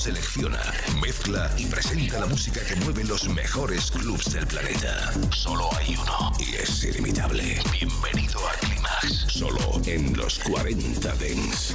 Selecciona, mezcla y presenta la música que mueve los mejores clubs del planeta. Solo hay uno y es ilimitable. Bienvenido a Climax, solo en los 40 Dents.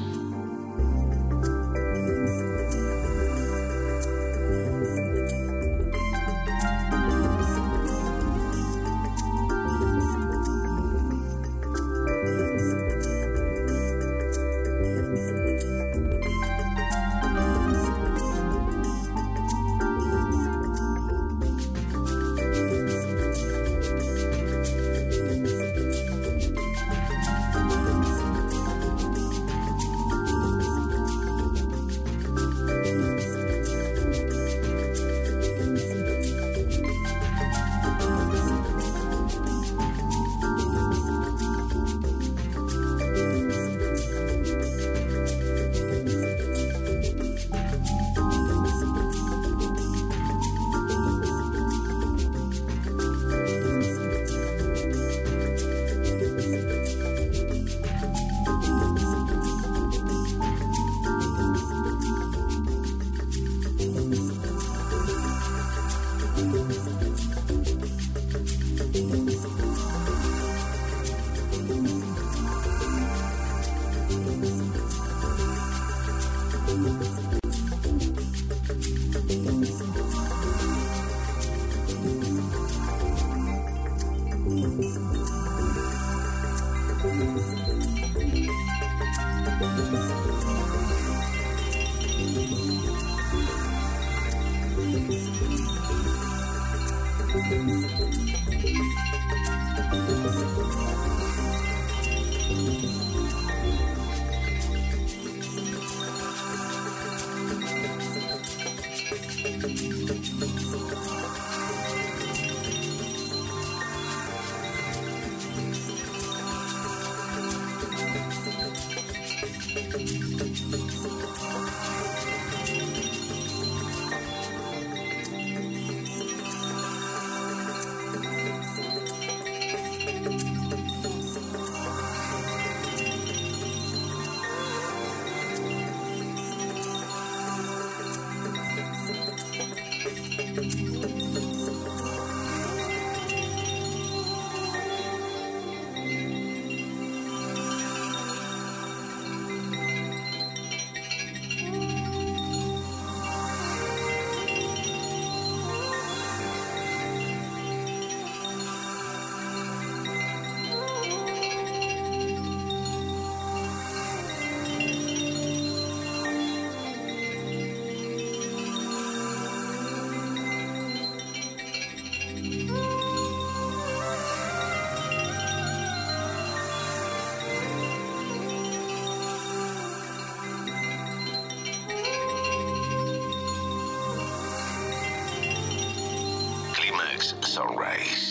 Alex Sunrise.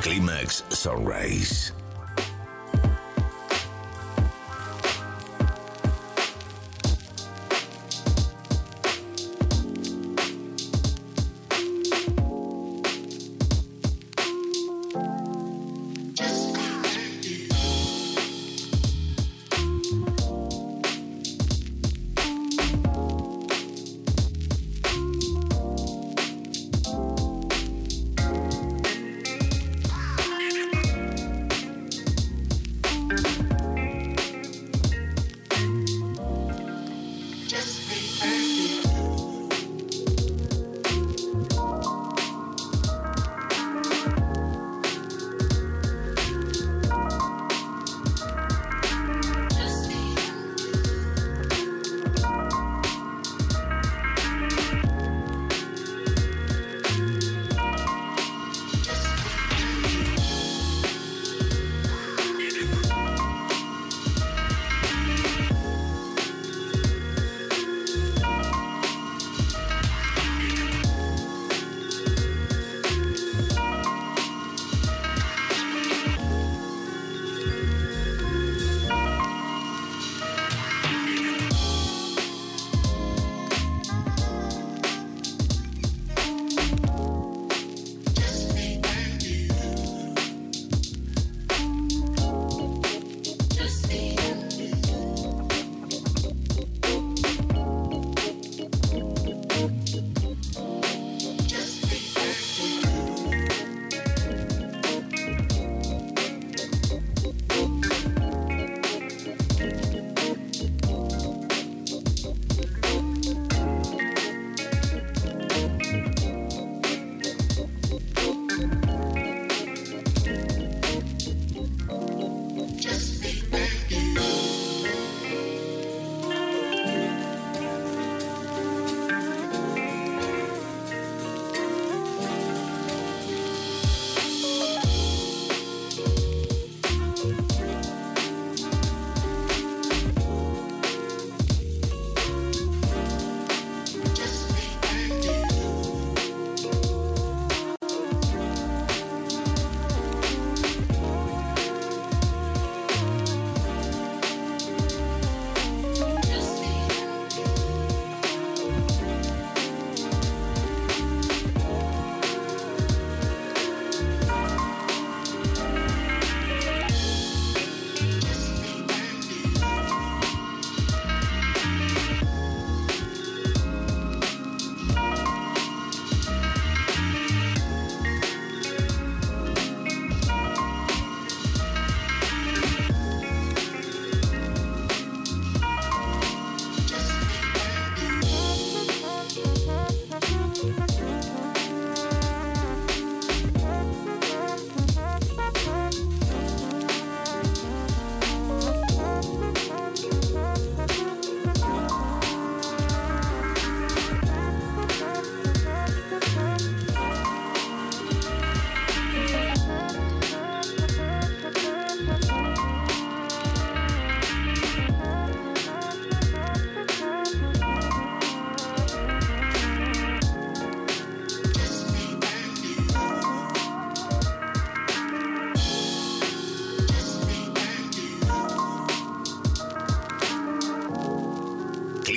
Climax Sunrise.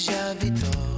già vi do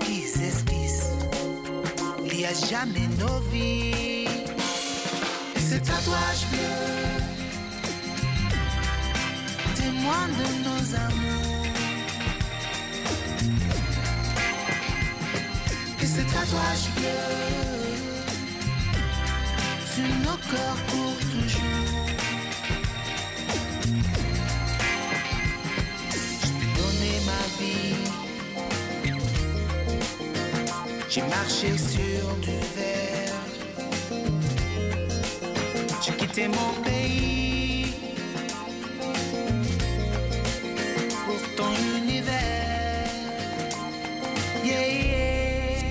esquisse, esquisse. Il n'y a jamais nos vies. Et ce tatouage bleu témoigne de nos amours. Et ce tatouage bleu sur nos corps pour toujours. J'ai marché sur du verre. J'ai quitté mon pays pour ton univers. Yeah.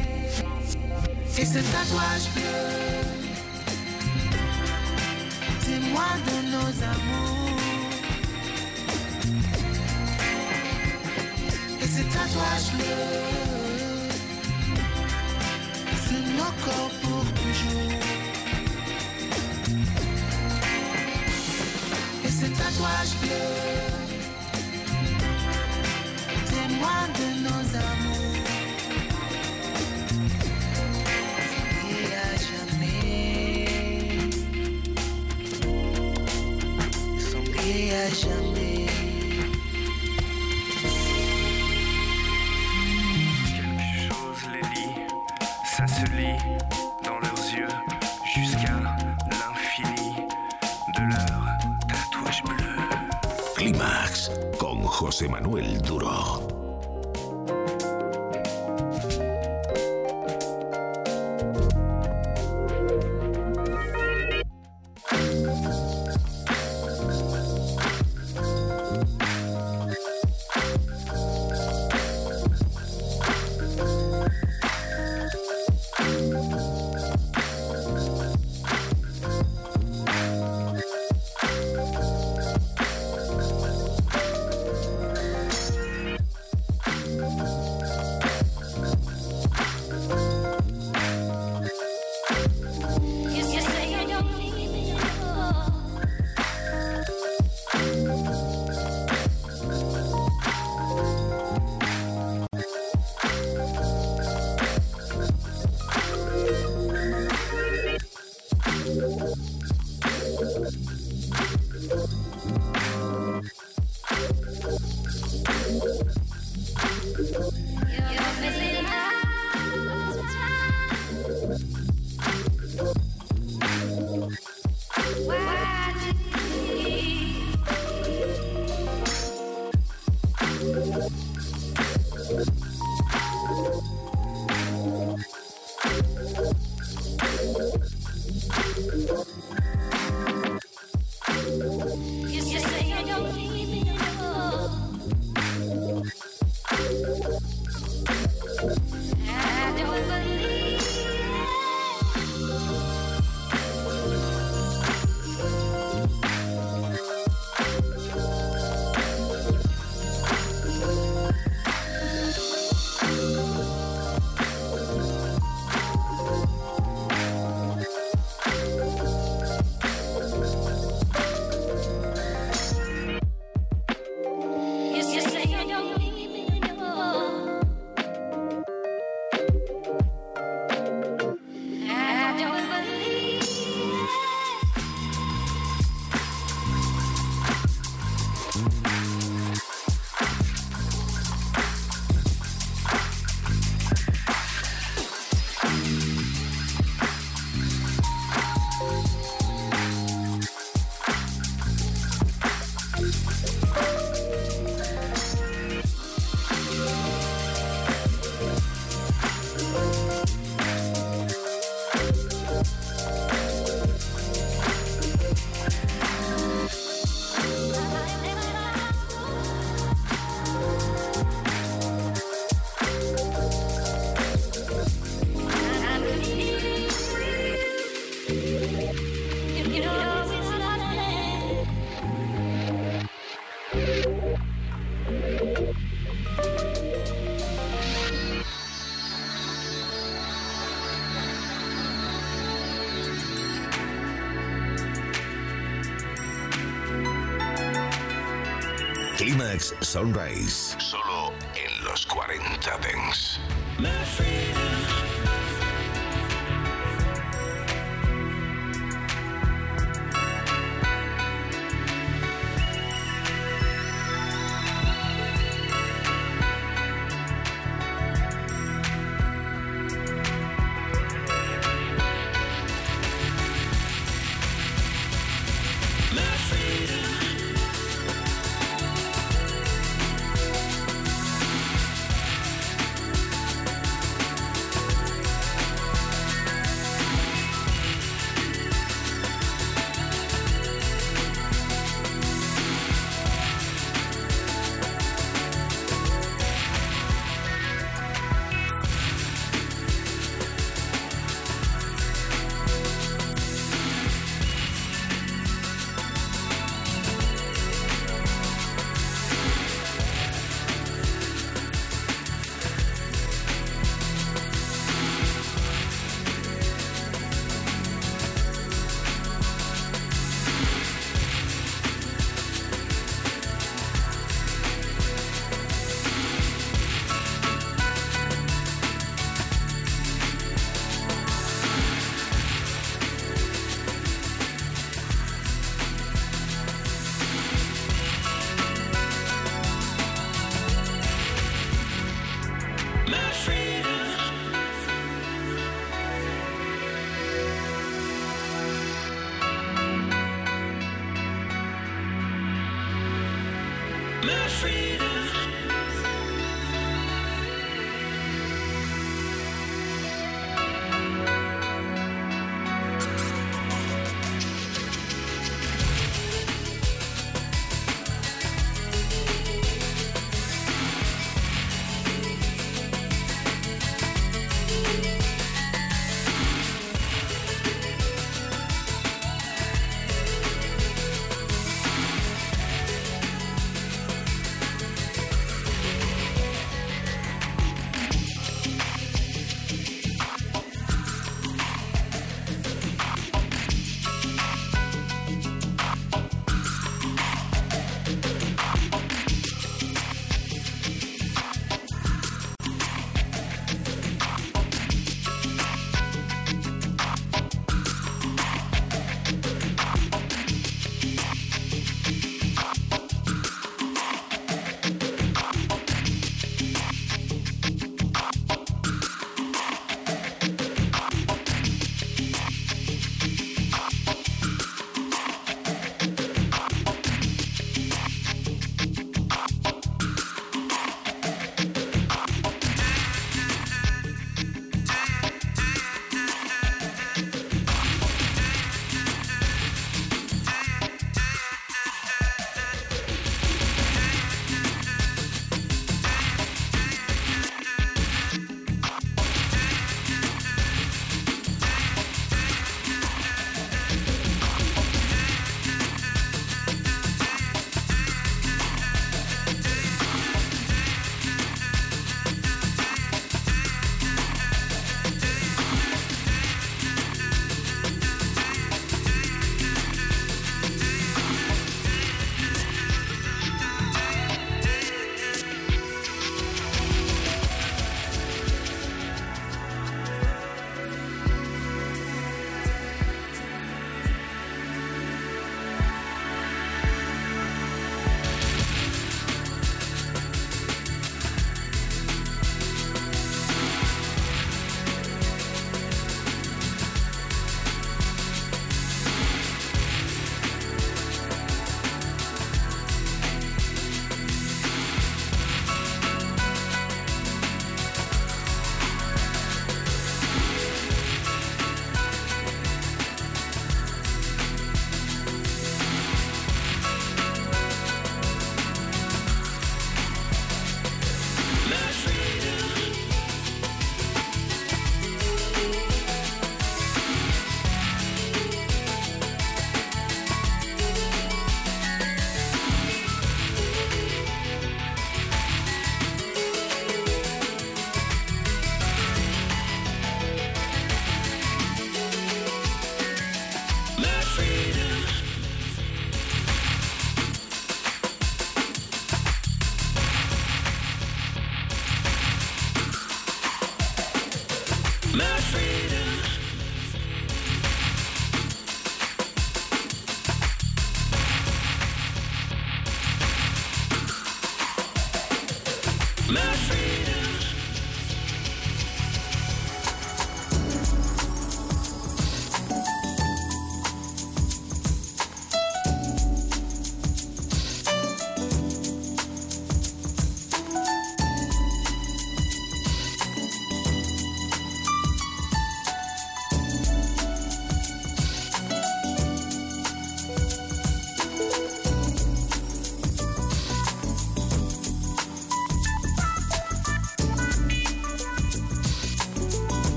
Et ce tatouage bleu, témoin de nos amours. Et ce tatouage bleu. encore pour toujours. Et cet tatouage bleu. José Manuel Duro. Climax Sunrise.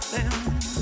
something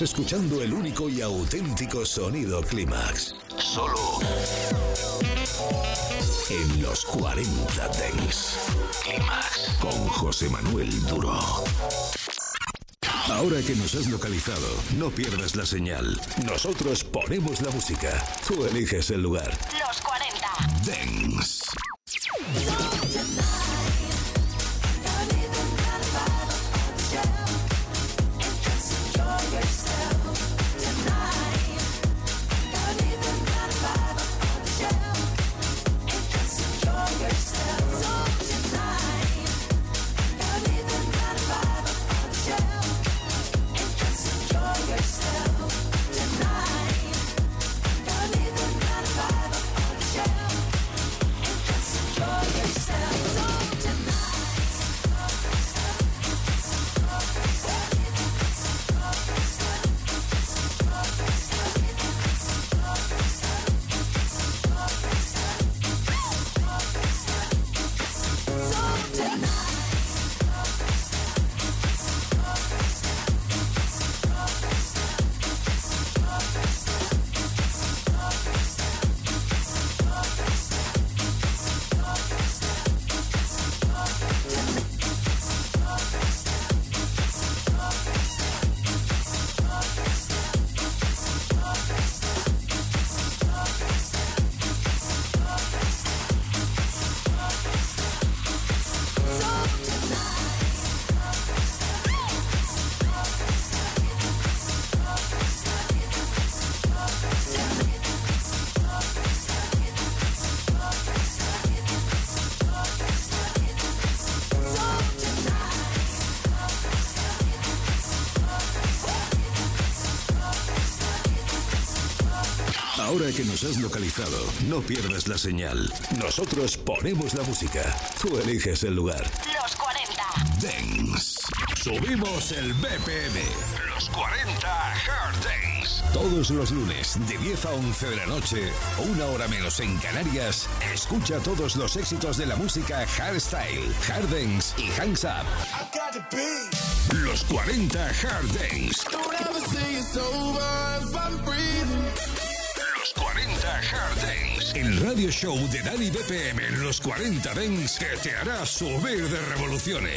Escuchando el único y auténtico sonido Clímax. Solo en los 40 Dents. Clímax con José Manuel Duro. Ahora que nos has localizado, no pierdas la señal. Nosotros ponemos la música. Tú eliges el lugar. Ahora que nos has localizado, no pierdas la señal. Nosotros ponemos la música. Tú eliges el lugar. Los 40. Dance. Subimos el BPM. Los 40 Hard Dance. Todos los lunes, de 10 a 11 de la noche, una hora menos en Canarias, escucha todos los éxitos de la música hardstyle, hard dance y hands up. Los 40 Hard Dance. 40 Hard Dance. El radio show de Dani BPM en los 40 Dance que te hará subir de revoluciones.